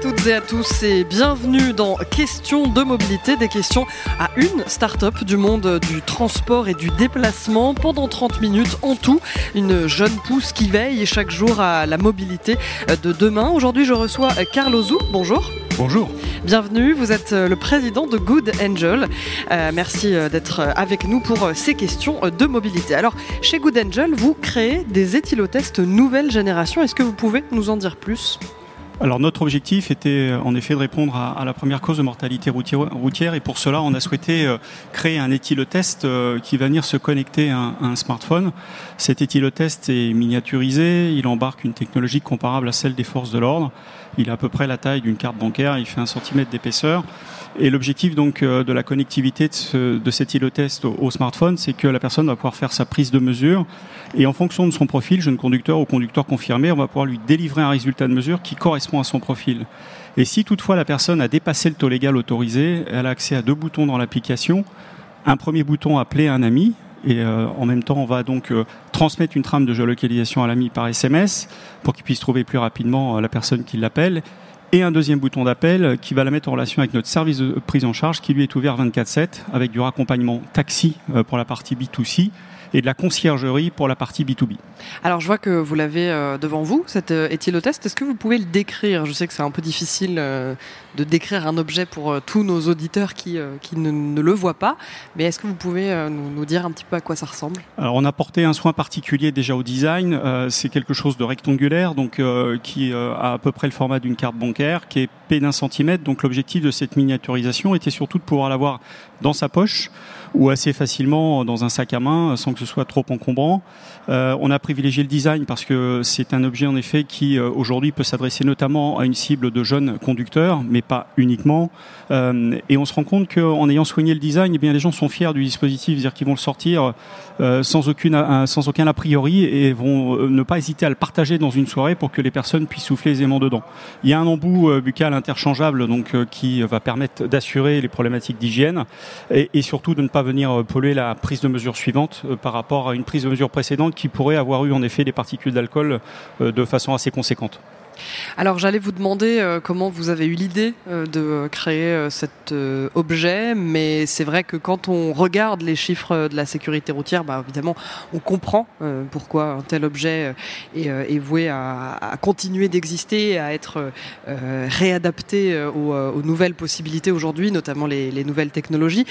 Toutes et à tous et bienvenue dans Questions de mobilité, des questions à une start-up du monde du transport et du déplacement. Pendant 30 minutes en tout, une jeune pousse qui veille chaque jour à la mobilité de demain. Aujourd'hui, je reçois Carlo Zou. Bonjour. Bonjour. Bienvenue, vous êtes le président de Good Angel. Euh, merci d'être avec nous pour ces questions de mobilité. Alors, chez Good Angel, vous créez des éthylotests nouvelle génération. Est-ce que vous pouvez nous en dire plus? Alors notre objectif était en effet de répondre à, la première cause de mortalité routière et pour cela on a souhaité euh, créer un éthylotest euh, qui va venir se connecter à un, smartphone. Cet éthylotest est miniaturisé, il embarque une technologie comparable à celle des forces de l'ordre. Il a à peu près la taille d'une carte bancaire, il fait un centimètre d'épaisseur. Et l'objectif donc euh, de la connectivité de, de cet îlotest au, au smartphone, c'est que la personne va pouvoir faire sa prise de mesure et en fonction de son profil, jeune conducteur ou conducteur confirmé, on va pouvoir lui délivrer un résultat de mesure qui correspond à son profil. Et si toutefois la personne a dépassé le taux légal autorisé, elle a accès à deux boutons dans l'application. Un premier bouton appeler un ami, et euh, en même temps, on va donc euh, transmettre une trame de géolocalisation à l'ami par SMS pour qu'il puisse trouver plus rapidement la personne qui l'appelle et un deuxième bouton d'appel qui va la mettre en relation avec notre service de prise en charge qui lui est ouvert 24/7 avec du raccompagnement taxi euh, pour la partie B2C et de la conciergerie pour la partie B2B. Alors je vois que vous l'avez euh, devant vous, cet euh, éthylotest. Est-ce que vous pouvez le décrire? Je sais que c'est un peu difficile euh, de décrire un objet pour tous nos auditeurs qui, qui ne, le voient pas, mais est-ce que vous pouvez nous, dire un petit peu à quoi ça ressemble? Alors on a porté un soin particulier déjà au design. c'est quelque chose de rectangulaire, donc qui a à peu près le format d'une carte bancaire, qui est épais d'un centimètre. Donc l'objectif de cette miniaturisation était surtout de pouvoir l'avoir dans sa poche ou assez facilement dans un sac à main sans que ce soit trop encombrant. Euh, on a privilégié le design parce que c'est un objet en effet qui euh, aujourd'hui peut s'adresser notamment à une cible de jeunes conducteurs, mais pas uniquement. Euh, et on se rend compte qu'en ayant soigné le design, eh bien les gens sont fiers du dispositif, c'est-à-dire qu'ils vont le sortir sans aucune sans aucun a priori et vont ne pas hésiter à le partager dans une soirée pour que les personnes puissent souffler aisément dedans. Il y a un embout buccal interchangeable donc qui va permettre d'assurer les problématiques d'hygiène et, et, surtout de ne pas venir polluer la prise de mesure suivante par rapport à une prise de mesure précédente qui pourrait avoir eu en effet des particules d'alcool euh, de façon assez conséquente. Alors j'allais vous demander euh, comment vous avez eu l'idée euh, de créer euh, cet objet, mais c'est vrai que quand on regarde les chiffres de la sécurité routière, bah, évidemment on comprend pourquoi un tel objet est, voué à, continuer d'exister, à être réadapté aux, nouvelles possibilités aujourd'hui, notamment les, nouvelles technologies.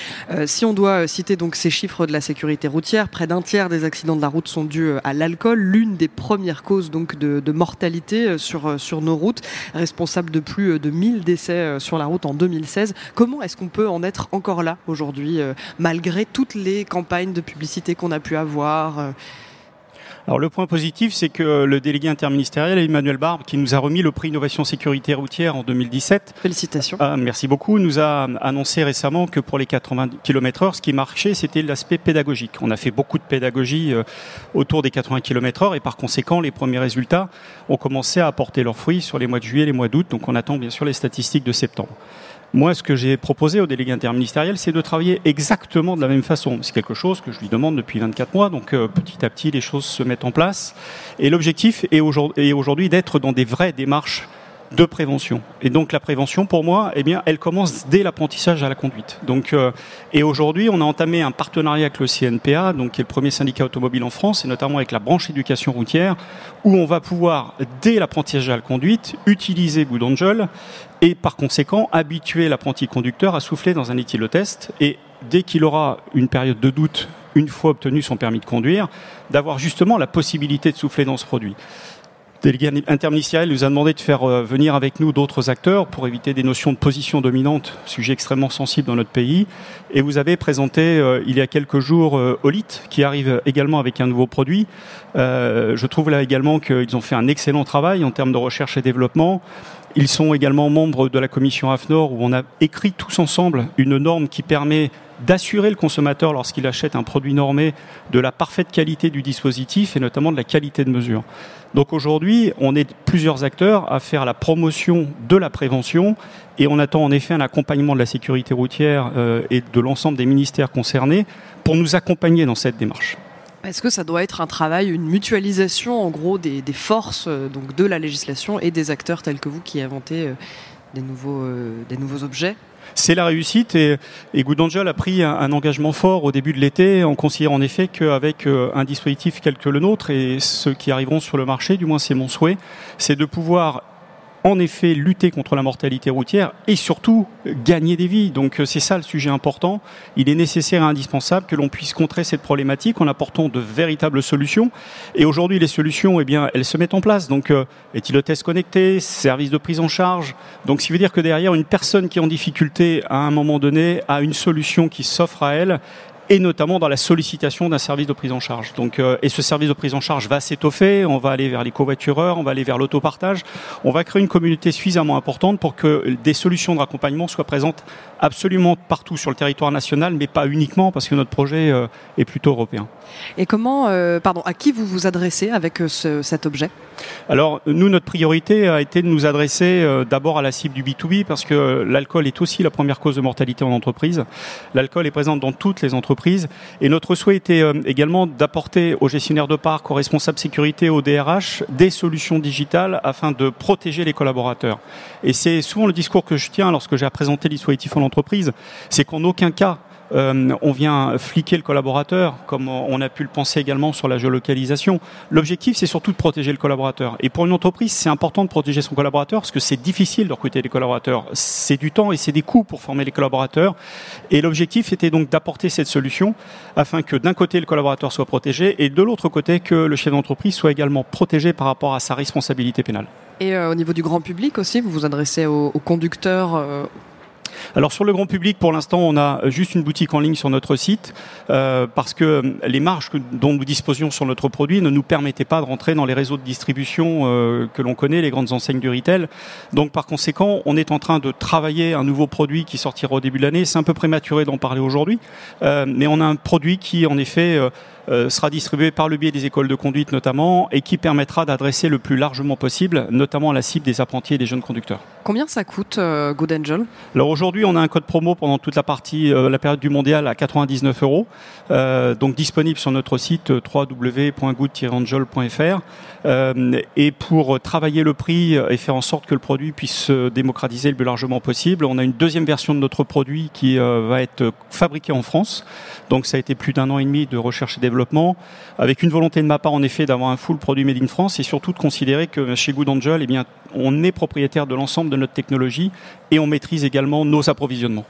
si on doit citer donc ces chiffres de la sécurité routière, près d'un tiers des accidents de la route sont dus à l'alcool, l'une des premières causes donc de, de mortalité sur sur nos routes, responsable de plus de 1000 décès euh, sur la route en 2016. Comment est-ce qu'on peut en être encore là aujourd'hui, euh, malgré toutes les campagnes de publicité qu'on a pu avoir euh alors le point positif, c'est que le délégué interministériel Emmanuel Barbe, qui nous a remis le prix Innovation Sécurité Routière en 2017, félicitations. Ah, merci beaucoup, nous a annoncé récemment que pour les 80 km/h, ce qui marchait, c'était l'aspect pédagogique. On a fait beaucoup de pédagogie euh, autour des 80 km/h et par conséquent, les premiers résultats ont commencé à apporter leurs fruits sur les mois de juillet et les mois d'août. Donc on attend bien sûr les statistiques de septembre. Moi, ce que j'ai proposé au délégué interministériel, c'est de travailler exactement de la même façon. C'est quelque chose que je lui demande depuis 24 mois, donc euh, petit à petit, les choses se mettent en place. Et l'objectif est aujourd'hui d'être dans des vraies démarches de prévention. Et donc la prévention, pour moi, eh bien, elle commence dès l'apprentissage à la conduite. Donc, euh, et aujourd'hui, on a entamé un partenariat avec le CNPA, donc qui est le premier syndicat automobile en France, et notamment avec la branche éducation routière, où on va pouvoir, dès l'apprentissage à la conduite, utiliser Good et par conséquent habituer l'apprenti conducteur à souffler dans un éthylotest et dès qu'il aura une période de doute, une fois obtenu son permis de conduire, d'avoir justement la possibilité de souffler dans ce produit délégué interministériel nous a demandé de faire euh, venir avec nous d'autres acteurs pour éviter des notions de position dominante, sujet extrêmement sensible dans notre pays. Et vous avez présenté euh, il y a quelques jours euh, Olit, qui arrive également avec un nouveau produit. je trouve là également qu'ils ont fait un excellent travail en termes de recherche et développement. Ils sont également membres de la commission AFNOR où on a écrit tous ensemble une norme qui permet d'assurer le consommateur lorsqu'il achète un produit normé de la parfaite qualité du dispositif et notamment de la qualité de mesure. Donc aujourd'hui, on est plusieurs acteurs à faire la promotion de la prévention et on attend en effet un accompagnement de la sécurité routière euh, et de l'ensemble des ministères concernés pour nous accompagner dans cette démarche. Est-ce que ça doit être un travail, une mutualisation en gros des, forces euh, donc de la législation et des acteurs tels que vous qui inventez euh, des nouveaux, des nouveaux objets? C'est la réussite et, et Good Angel a pris un, engagement fort au début de l'été en considérant en effet qu'avec euh, un dispositif tel que le nôtre et ceux qui arriveront sur le marché, du moins c'est mon souhait, c'est de pouvoir en effet lutter contre la mortalité routière et surtout gagner des vies. Donc euh, c'est ça le sujet important. Il est nécessaire et indispensable que l'on puisse contrer cette problématique en apportant de véritables solutions. Et aujourd'hui, les solutions, eh bien, elles se mettent en place. Donc euh, test connecté, service de prise en charge? Donc, ce qui veut dire que derrière, une personne qui est en difficulté à un moment donné a une solution qui s'offre à elle et notamment dans la sollicitation d'un service de prise en charge. Donc, euh, et ce service de prise en charge va s'étoffer, on va aller vers les covoitureurs, on va aller vers l'autopartage, on va créer une communauté suffisamment importante pour que des solutions de raccompagnement soient présentes absolument partout sur le territoire national, mais pas uniquement parce que notre projet euh, est plutôt européen. Et comment, euh, pardon, à qui vous vous adressez avec ce, cet objet? Alors, nous, notre priorité a été de nous adresser d'abord à la cible du B2B parce que l'alcool est aussi la première cause de mortalité en entreprise. L'alcool est présent dans toutes les entreprises et notre souhait était euh, également d'apporter aux gestionnaires de parc, aux responsables sécurité, aux DRH, des solutions digitales afin de protéger les collaborateurs. Et c'est souvent le discours que je tiens lorsque j'ai présenté le dispositif en c'est qu'en aucun cas euh, on vient fliquer le collaborateur, comme on a pu le penser également sur la géolocalisation. L'objectif, c'est surtout de protéger le collaborateur. Et pour une entreprise, c'est important de protéger son collaborateur parce que c'est difficile de recruter des collaborateurs. C'est du temps et c'est des coûts pour former les collaborateurs. Et l'objectif était donc d'apporter cette solution afin que d'un côté le collaborateur soit protégé et de l'autre côté que le chef d'entreprise soit également protégé par rapport à sa responsabilité pénale. Et euh, au niveau du grand public aussi, vous vous adressez aux, conducteurs, euh, alors sur le grand public, pour l'instant, on a juste une boutique en ligne sur notre site euh, parce que les marges dont nous disposions sur notre produit ne nous permettaient pas de rentrer dans les réseaux de distribution euh, que l'on connaît, les grandes enseignes du retail. Donc par conséquent, on est en train de travailler un nouveau produit qui sortira au début de l'année. C'est un peu prématuré d'en parler aujourd'hui, euh, mais on a un produit qui, en effet, euh, sera distribué par le biais des écoles de conduite notamment et qui permettra d'adresser le plus largement possible, notamment la cible des apprentis et des jeunes conducteurs. Combien ça coûte euh, Good Angel? Alors aujourd'hui, on a un code promo pendant toute la partie, euh, la période du mondial à 99 euros, donc disponible sur notre site www.good-angel.fr. et pour travailler le prix et faire en sorte que le produit puisse se démocratiser le plus largement possible, on a une deuxième version de notre produit qui va être fabriqué en France. Donc ça a été plus d'un an et demi de recherche et développement, avec une volonté de ma part en effet d'avoir un full produit made in France et surtout de considérer que chez Good Angel, eh bien, on est propriétaire de l'ensemble de notre technologie et on maîtrise également nos approvisionnements.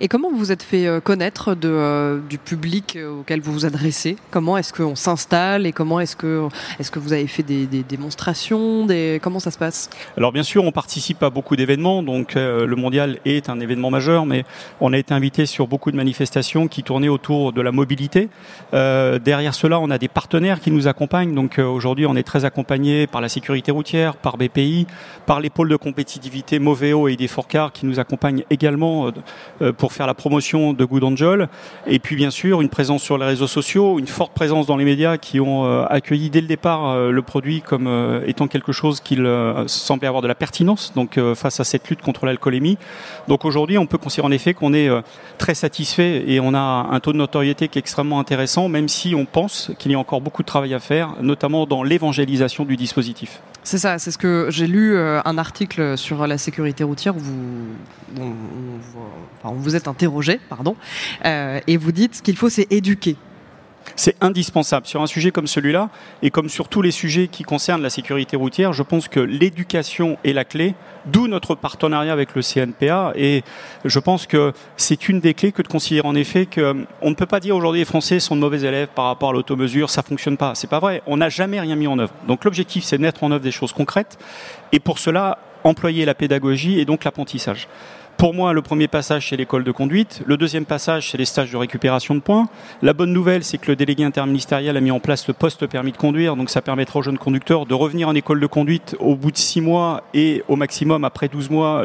Et comment vous vous êtes fait euh, connaître de, euh, du public euh, auquel vous vous adressez? Comment est-ce qu'on s'installe et comment est-ce que, est que vous avez fait des, démonstrations des... Comment ça se passe? Alors bien sûr, on participe à beaucoup d'événements, donc le mondial est un événement majeur, mais on a été invité sur beaucoup de manifestations qui tournaient autour de la mobilité. derrière cela, on a des partenaires qui nous accompagnent. Donc aujourd'hui, on est très accompagné par la sécurité routière, par BPI, par les pôles de compétitivité Moveo et Qui nous accompagnent également euh, pour faire la promotion de Good Angel. Et puis bien sûr une présence sur les réseaux sociaux, une forte présence dans les médias qui ont euh, accueilli dès le départ euh, le produit comme étant quelque chose qu'il semblait avoir de la pertinence. Donc face à cette lutte contre l'alcoolémie. Donc aujourd'hui on peut considérer en effet qu'on est très satisfait et on a un taux de notoriété qui est extrêmement intéressant, même si on pense qu'il y a encore beaucoup de travail à faire, notamment dans l'évangélisation du dispositif. C'est ça, c'est ce que j'ai lu un article sur la sécurité routière où vous, vous êtes interrogé, pardon, euh, et vous dites ce qu'il faut, c'est éduquer. C'est indispensable. Sur un sujet comme celui-là, et comme sur tous les sujets qui concernent la sécurité routière, je pense que l'éducation est la clé, d'où notre partenariat avec le CNPA. Et je pense que c'est une des clés que de considérer en effet qu'on ne peut pas dire aujourd'hui les Français sont de mauvais élèves par rapport à l'automesure, ça fonctionne pas. C'est pas vrai. On n'a jamais rien mis en œuvre. Donc l'objectif, c'est de mettre en œuvre des choses concrètes. Et pour cela, employer la pédagogie et donc l'apprentissage. Pour moi, le premier passage, c'est l'école de conduite. Le deuxième passage, c'est les stages de récupération de points. La bonne nouvelle, c'est que le délégué interministériel a mis en place le poste permis de conduire. Donc, ça permettra aux jeunes conducteurs de revenir en école de conduite au bout de six mois et au maximum après 12 mois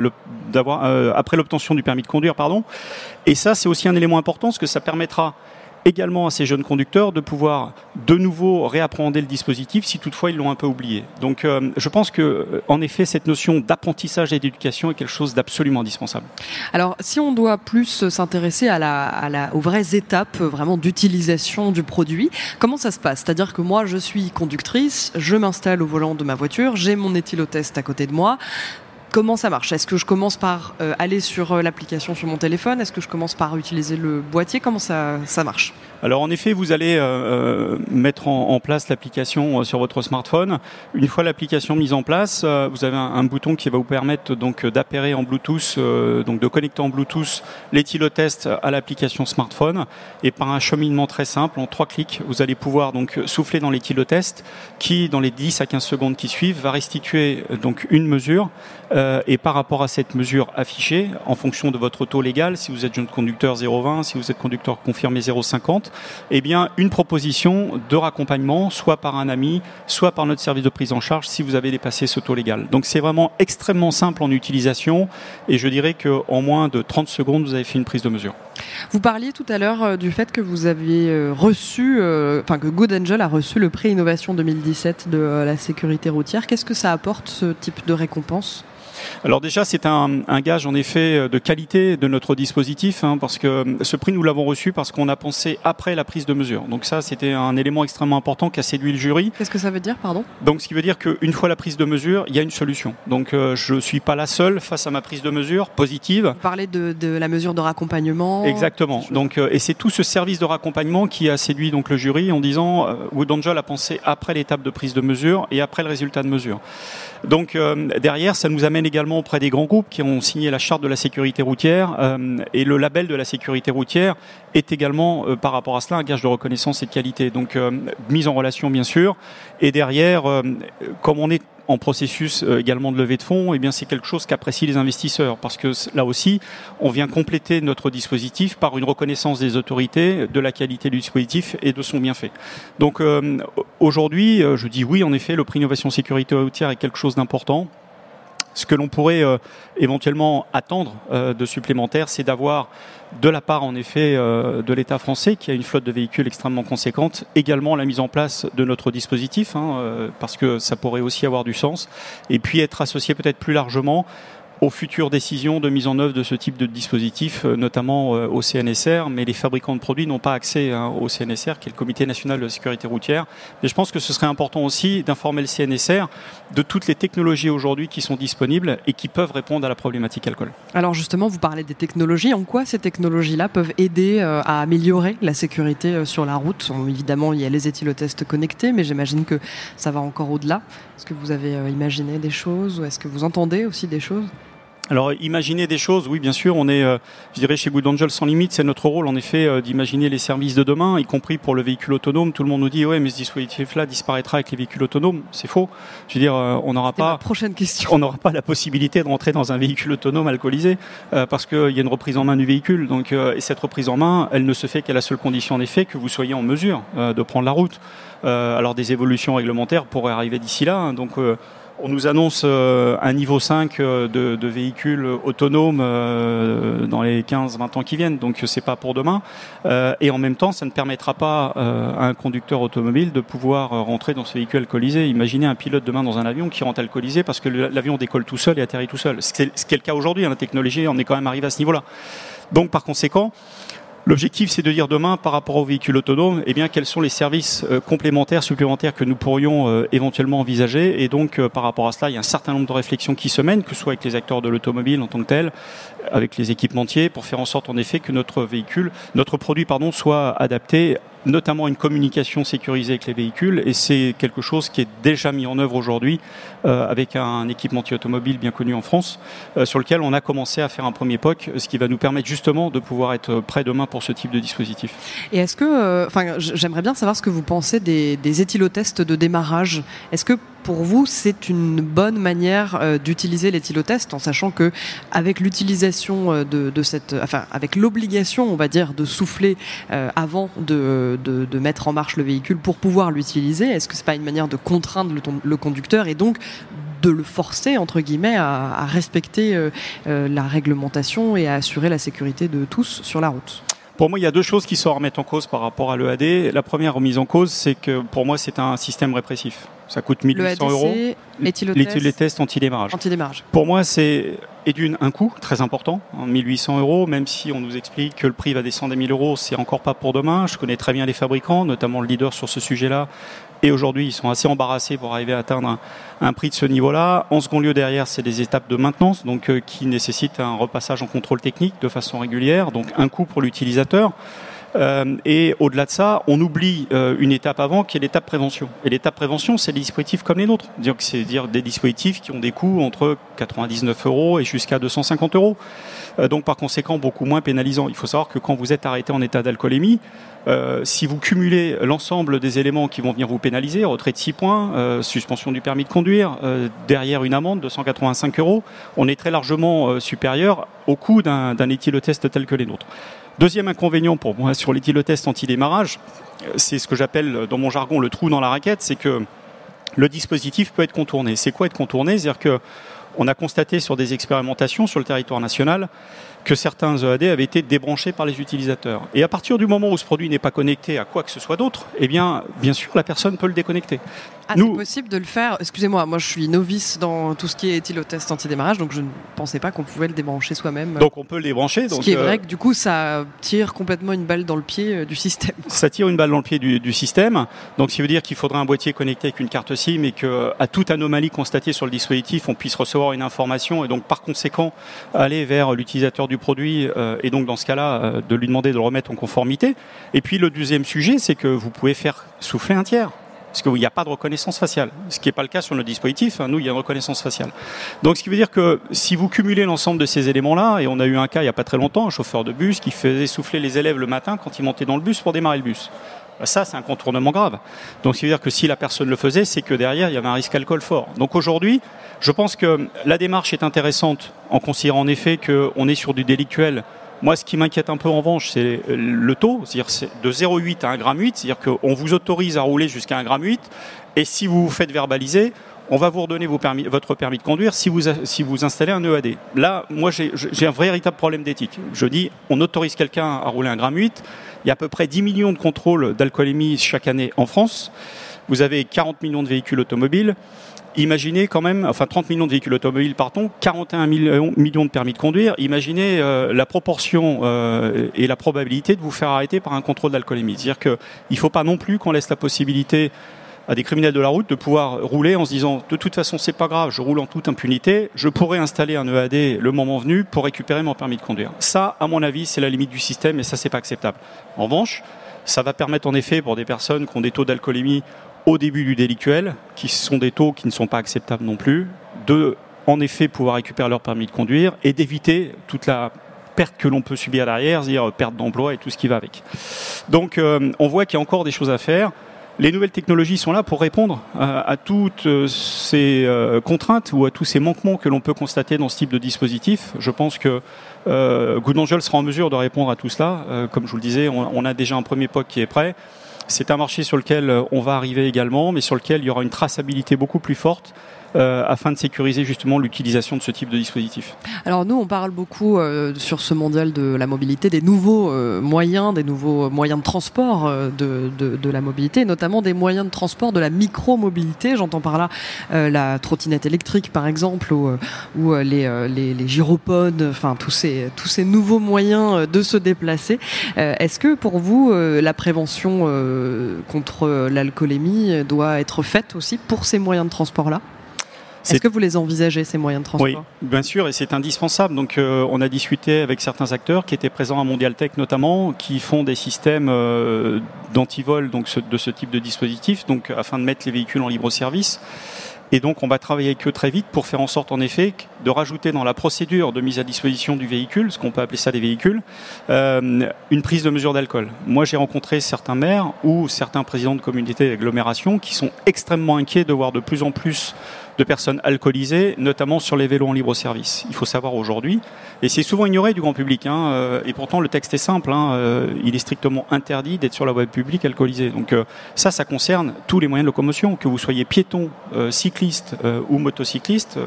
euh, après l'obtention du permis de conduire, pardon. Et ça, c'est aussi un élément important parce que ça permettra également à ces jeunes conducteurs de pouvoir de nouveau réapprendre le dispositif si toutefois ils l'ont un peu oublié. Donc euh, je pense que euh, en effet cette notion d'apprentissage et d'éducation est quelque chose d'absolument indispensable. Alors si on doit plus s'intéresser à aux vraies étapes euh, vraiment d'utilisation du produit, comment ça se passe? C'est-à-dire que moi je suis conductrice, je m'installe au volant de ma voiture, j'ai mon éthylotest à côté de moi, Comment ça marche? Est-ce que je commence par euh, aller sur euh, l'application sur mon téléphone? Est-ce que je commence par utiliser le boîtier? Comment ça, marche? Alors en effet, vous allez euh, mettre en, place l'application sur votre smartphone. Une fois l'application mise en place, vous avez un, bouton qui va vous permettre donc d'appairer en Bluetooth, donc de connecter en Bluetooth l'éthylotest à l'application smartphone. Et par un cheminement très simple, en trois clics, vous allez pouvoir donc souffler dans l'éthylotest, qui dans les 10 à 15 secondes qui suivent va restituer donc une mesure. Et par rapport à cette mesure affichée, en fonction de votre taux légal, si vous êtes jeune conducteur 0,20, si vous êtes conducteur confirmé 0,50, eh bien une proposition de raccompagnement, soit par un ami, soit par notre service de prise en charge, si vous avez dépassé ce taux légal. Donc c'est vraiment extrêmement simple en utilisation, et je dirais qu'en moins de 30 secondes, vous avez fait une prise de mesure. Vous parliez tout à l'heure euh, du fait que vous aviez euh, reçu, enfin que Good Angel a reçu le prix Innovation 2017 de la sécurité routière. Qu'est-ce que ça apporte ce type de récompense? Alors déjà, c'est un, un, gage en effet de qualité de notre dispositif, hein, parce que ce prix, nous l'avons reçu parce qu'on a pensé après la prise de mesure. Donc ça, c'était un élément extrêmement important qui a séduit le jury. Qu'est-ce que ça veut dire, pardon? Donc ce qui veut dire qu'une fois la prise de mesure, il y a une solution. Donc euh, je suis pas la seule face à ma prise de mesure positive. Vous parlez de, de la mesure de raccompagnement. Exactement. Donc euh, et c'est tout ce service de raccompagnement qui a séduit donc le jury en disant euh, Wood Angel a pensé après l'étape de prise de mesure et après le résultat de mesure. Donc euh, derrière, ça nous amène également auprès des grands groupes qui ont signé la charte de la sécurité routière euh, et le label de la sécurité routière est également euh, par rapport à cela un gage de reconnaissance et de qualité. Donc mise en relation bien sûr et derrière, comme on est en processus euh, également de levée de fonds, eh bien c'est quelque chose qu'apprécient les investisseurs parce que là aussi, on vient compléter notre dispositif par une reconnaissance des autorités de la qualité du dispositif et de son bienfait. Donc euh, aujourd'hui, euh, je dis oui, en effet, le prix innovation sécurité routière est quelque chose d'important. Ce que l'on pourrait euh, éventuellement attendre euh, de supplémentaire, c'est d'avoir de la part en effet euh, de l'État français, qui a une flotte de véhicules extrêmement conséquente, également la mise en place de notre dispositif, hein, parce que ça pourrait aussi avoir du sens, et puis être associé peut-être plus largement aux futures décisions de mise en œuvre de ce type de dispositif, euh, notamment euh, au CNSR, mais les fabricants de produits n'ont pas accès hein, au CNSR, qui est le Comité national de sécurité routière. Mais je pense que ce serait important aussi d'informer le CNSR de toutes les technologies aujourd'hui qui sont disponibles et qui peuvent répondre à la problématique alcool. Alors justement, vous parlez des technologies. En quoi ces technologies-là peuvent aider euh, à améliorer la sécurité sur la route? Évidemment, il y a les éthylotests connectés, mais j'imagine que ça va encore au-delà. Est-ce que vous avez imaginé des choses ou est-ce que vous entendez aussi des choses? Alors, imaginer des choses, oui, bien sûr, on est, euh, je dirais, chez Good Angel sans limite, c'est notre rôle, en effet, euh, d'imaginer les services de demain, y compris pour le véhicule autonome. Tout le monde nous dit, ouais, mais ce dispositif-là disparaîtra avec les véhicules autonomes. C'est faux. Je veux dire, euh, on n'aura pas, prochaine question. on n'aura pas la possibilité de rentrer dans un véhicule autonome alcoolisé, parce qu'il y a une reprise en main du véhicule. Donc, et cette reprise en main, elle ne se fait qu'à la seule condition, en effet, que vous soyez en mesure de prendre la route. alors, des évolutions réglementaires pourraient arriver d'ici là. Hein. donc, on nous annonce euh, un niveau 5 euh, de, véhicules autonomes euh, dans les 15-20 ans qui viennent, donc c'est pas pour demain. et en même temps, ça ne permettra pas à un conducteur automobile de pouvoir rentrer dans ce véhicule alcoolisé. Imaginez un pilote demain dans un avion qui rentre alcoolisé parce que l'avion décolle tout seul et atterrit tout seul. Ce qui est le cas aujourd'hui. Hein, la technologie, on est quand même arrivé à ce niveau-là. Donc par conséquent, L'objectif, c'est de dire demain, par rapport aux véhicules autonomes, eh bien, quels sont les services euh, complémentaires, supplémentaires que nous pourrions euh, éventuellement envisager. Et donc, euh, par rapport à cela, il y a un certain nombre de réflexions qui se mènent, que ce soit avec les acteurs de l'automobile en tant que tel, avec les équipementiers, pour faire en sorte, en effet, que notre véhicule, notre produit, pardon, soit adapté notamment une communication sécurisée avec les véhicules et c'est quelque chose qui est déjà mis en œuvre aujourd'hui avec un équipementier automobile bien connu en France euh, sur lequel on a commencé à faire un premier POC ce qui va nous permettre justement de pouvoir être prêt demain pour ce type de dispositif. Et est-ce que, euh, enfin j'aimerais bien savoir ce que vous pensez des, des éthylotests de démarrage. Est-ce que pour vous, c'est une bonne manière euh, d'utiliser l'éthylotest, en sachant que avec l'utilisation euh, de, cette, enfin, avec l'obligation, on va dire, de souffler euh, avant de, mettre en marche le véhicule pour pouvoir l'utiliser, est-ce que c'est pas une manière de contraindre le, conducteur et donc de le forcer entre guillemets à, respecter la réglementation et à assurer la sécurité de tous sur la route pour moi, il y a deux choses qui sont à remettre en cause par rapport à l'EAD. La première remise en cause, c'est que pour moi, c'est un système répressif. Ça coûte 1800 euros. Les tests anti-démarrage. Anti-démarrage. Pour moi, c'est et d'une un coût très important, 1800 hein, euros, même si on nous explique que le prix va descendre à 1000 euros, c'est encore pas pour demain. Je connais très bien les fabricants, notamment le leader sur ce sujet-là, et aujourd'hui, ils sont assez embarrassés pour arriver à atteindre un, prix de ce niveau-là. En second lieu, derrière, c'est des étapes de maintenance, donc euh, qui nécessitent un repassage en contrôle technique de façon régulière, donc un coût pour l'utilisateur. Euh, et au-delà de ça, on oublie euh, une étape avant qui est l'étape prévention. Et l'étape prévention, c'est des dispositifs comme les nôtres. C'est dire des dispositifs qui ont des coûts entre 99 euros et jusqu'à 250 euros. Euh, donc par conséquent beaucoup moins pénalisant. Il faut savoir que quand vous êtes arrêté en état d'alcoolémie, si vous cumulez l'ensemble des éléments qui vont venir vous pénaliser, retrait de 6 points, suspension du permis de conduire, derrière une amende de 185 euros, on est très largement supérieur au coût d'un éthylotest tel que les nôtres. Deuxième inconvénient pour moi sur l'éthylotest anti-démarrage, c'est ce que j'appelle dans mon jargon le trou dans la raquette, c'est que le dispositif peut être contourné. C'est quoi être contourné? C'est-à-dire que on a constaté sur des expérimentations sur le territoire national que certains EAD avaient été débranchés par les utilisateurs. Et à partir du moment où ce produit n'est pas connecté à quoi que ce soit d'autre, eh bien, bien sûr, la personne peut le déconnecter. Ah, c'est possible de le faire. Excusez-moi, moi je suis novice dans tout ce qui est éthylotest anti-démarrage, donc je ne pensais pas qu'on pouvait le débrancher soi-même. Donc on peut le débrancher. Ce qui est vrai euh, que du coup ça tire complètement une balle dans le pied euh, du système. Ça tire une balle dans le pied du, du système. Donc qui veut dire qu'il faudrait un boîtier connecté avec une carte SIM et que à toute anomalie constatée sur le dispositif, on puisse recevoir une information et donc par conséquent aller vers l'utilisateur du produit euh, et donc dans ce cas-là de lui demander de le remettre en conformité. Et puis le deuxième sujet, c'est que vous pouvez faire souffler un tiers parce qu'il n'y a pas de reconnaissance faciale, ce qui n'est pas le cas sur nos dispositifs. Hein. Nous, il y a une reconnaissance faciale. Donc, ce qui veut dire que si vous cumulez l'ensemble de ces éléments-là, et on a eu un cas il n'y a pas très longtemps, un chauffeur de bus qui faisait souffler les élèves le matin quand ils montaient dans le bus pour démarrer le bus. Bah, ça, c'est un contournement grave. Donc, ce qui veut dire que si la personne le faisait, c'est que derrière, il y avait un risque alcool fort. Donc, aujourd'hui, je pense que la démarche est intéressante en considérant en effet qu'on est sur du délictuel moi, ce qui m'inquiète un peu en revanche, c'est le taux, c'est-à-dire de 0,8 à 1,8 g, c'est-à-dire qu'on vous autorise à rouler jusqu'à 1,8 g, et si vous vous faites verbaliser, on va vous redonner votre permis de conduire si vous, installez un EAD. Là, moi, j'ai un véritable problème d'éthique. Je dis, on autorise quelqu'un à rouler un gramme 8. Il y a à peu près 10 millions de contrôles d'alcoolémie chaque année en France. Vous avez 40 millions de véhicules automobiles imaginez quand même, enfin 30 millions de véhicules automobiles partons, 41 millions, de permis de conduire, imaginez euh, la proportion euh, et la probabilité de vous faire arrêter par un contrôle d'alcoolémie. C'est-à-dire qu'il ne faut pas non plus qu'on laisse la possibilité à des criminels de la route de pouvoir rouler en se disant de toute façon c'est pas grave, je roule en toute impunité, je pourrais installer un EAD le moment venu pour récupérer mon permis de conduire. Ça, à mon avis, c'est la limite du système et ça c'est pas acceptable. En revanche, ça va permettre en effet pour des personnes qui ont des taux d'alcoolémie au début du délictuel, qui sont des taux qui ne sont pas acceptables non plus, de en effet pouvoir récupérer leur permis de conduire et d'éviter toute la perte que l'on peut subir derrière, c'est-à-dire perte d'emploi et tout ce qui va avec. Donc euh, on voit qu'il y a encore des choses à faire. Les nouvelles technologies sont là pour répondre à, toutes euh, ces euh, contraintes ou à tous ces manquements que l'on peut constater dans ce type de dispositif. Je pense que euh, Good Angel sera en mesure de répondre à tout cela. comme je vous le disais, on, on a déjà un premier POC qui est prêt. C'est un marché sur lequel euh, on va arriver également, mais sur lequel il y aura une traçabilité beaucoup plus forte euh, afin de sécuriser justement l'utilisation de ce type de dispositif. Alors nous, on parle beaucoup euh, sur ce mondial de la mobilité des nouveaux euh, moyens, des nouveaux moyens de transport de, de, la mobilité, notamment des moyens de transport de la micro-mobilité. J'entends par là la trottinette électrique, par exemple, ou, ou les, les, les, gyropodes, enfin tous ces, tous ces nouveaux moyens de se déplacer. Est-ce que pour vous, la prévention contre l'alcoolémie doit être faite aussi pour ces moyens de transport-là? Est-ce que vous les envisagez, ces moyens de transport? Oui, bien sûr, et c'est indispensable. Donc, euh, on a discuté avec certains acteurs qui étaient présents à Mondial Tech notamment, qui font des systèmes euh, d'antivol donc de ce type de dispositif, donc afin de mettre les véhicules en libre service. Et donc, on va travailler avec eux très vite pour faire en sorte, en effet, de rajouter dans la procédure de mise à disposition du véhicule, ce qu'on peut appeler ça des véhicules, euh, une prise de mesure d'alcool. Moi, j'ai rencontré certains maires ou certains présidents de communautés d'agglomération qui sont extrêmement inquiets de voir de plus en plus de personnes alcoolisées, notamment sur les vélos en libre service. Il faut savoir aujourd'hui, et c'est souvent ignoré du grand public, hein, euh, et pourtant le texte est simple, hein, euh, il est strictement interdit d'être sur la voie publique alcoolisé. Donc euh, ça, ça concerne tous les moyens de locomotion, que vous soyez piéton, cycliste ou motocycliste,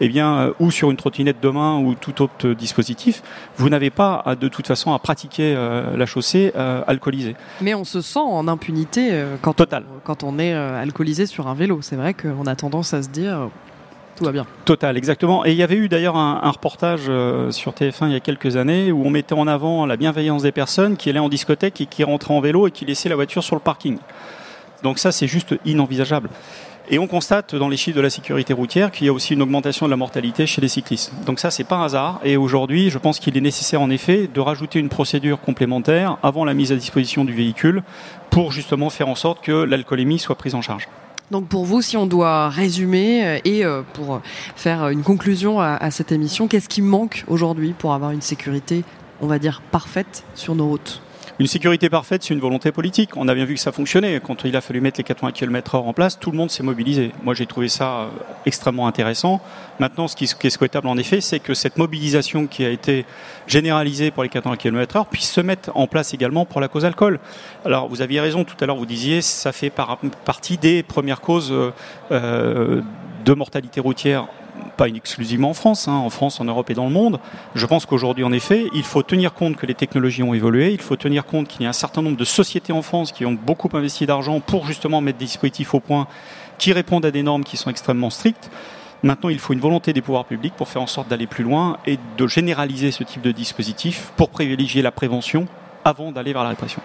eh bien, ou sur une trottinette de main ou tout autre dispositif, vous n'avez pas de toute façon à pratiquer la chaussée alcoolisée. Mais on se sent en impunité quand, Total. quand on est alcoolisé sur un vélo. C'est vrai qu'on a tendance à se dire tout va bien. Total, exactement. Et il y avait eu d'ailleurs un, reportage euh, sur TF1 il y a quelques années où on mettait en avant la bienveillance des personnes qui allaient en discothèque et qui rentraient en vélo et qui laissaient la voiture sur le parking. Donc ça, c'est juste inenvisageable. Et on constate dans les chiffres de la sécurité routière qu'il y a aussi une augmentation de la mortalité chez les cyclistes. Donc ça, c'est pas hasard. Et aujourd'hui, je pense qu'il est nécessaire en effet de rajouter une procédure complémentaire avant la mise à disposition du véhicule pour justement faire en sorte que l'alcoolémie soit prise en charge. Donc pour vous, si on doit résumer euh, et euh, pour faire une conclusion à, cette émission, qu'est-ce qui manque aujourd'hui pour avoir une sécurité, on va dire, parfaite sur nos routes? Une sécurité parfaite, c'est une volonté politique. On a bien vu que ça fonctionnait. Quand il a fallu mettre les 80 km/h en place, tout le monde s'est mobilisé. Moi, j'ai trouvé ça euh, extrêmement intéressant. Maintenant, ce qui est souhaitable, en effet, c'est que cette mobilisation qui a été généralisée pour les 80 km/h puisse se mettre en place également pour la cause alcool. Alors, vous aviez raison tout à l'heure, vous disiez, ça fait partie des premières causes euh, de mortalité routière pas exclusivement en France, hein, en France, en Europe et dans le monde. Je pense qu'aujourd'hui, en effet, il faut tenir compte que les technologies ont évolué, il faut tenir compte qu'il y a un certain nombre de sociétés en France qui ont beaucoup investi d'argent pour justement mettre des dispositifs au point qui répondent à des normes qui sont extrêmement strictes. Maintenant, il faut une volonté des pouvoirs publics pour faire en sorte d'aller plus loin et de généraliser ce type de dispositif pour privilégier la prévention avant d'aller vers la répression.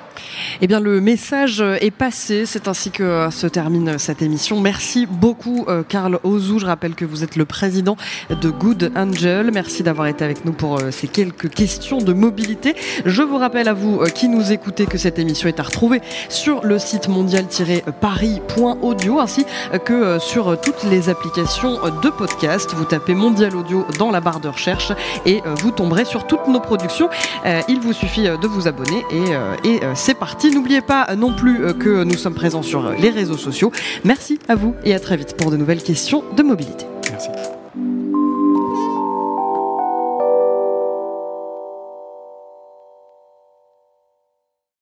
Eh bien, le message est passé. C'est ainsi que se termine cette émission. Merci beaucoup, euh, Karl Ozou. Je rappelle que vous êtes le président de Good Angel. Merci d'avoir été avec nous pour euh, ces quelques questions de mobilité. Je vous rappelle à vous euh, qui nous écoutez que cette émission est à retrouver sur le site mondial-paris.audio ainsi que sur toutes les applications de podcast. Vous tapez Mondial Audio dans la barre de recherche et vous tomberez sur toutes nos productions. Il vous suffit de vous abonner et, euh, euh, c'est parti. N'oubliez pas non plus euh, que nous sommes présents sur les réseaux sociaux. Merci à vous et à très vite pour de nouvelles questions de mobilité.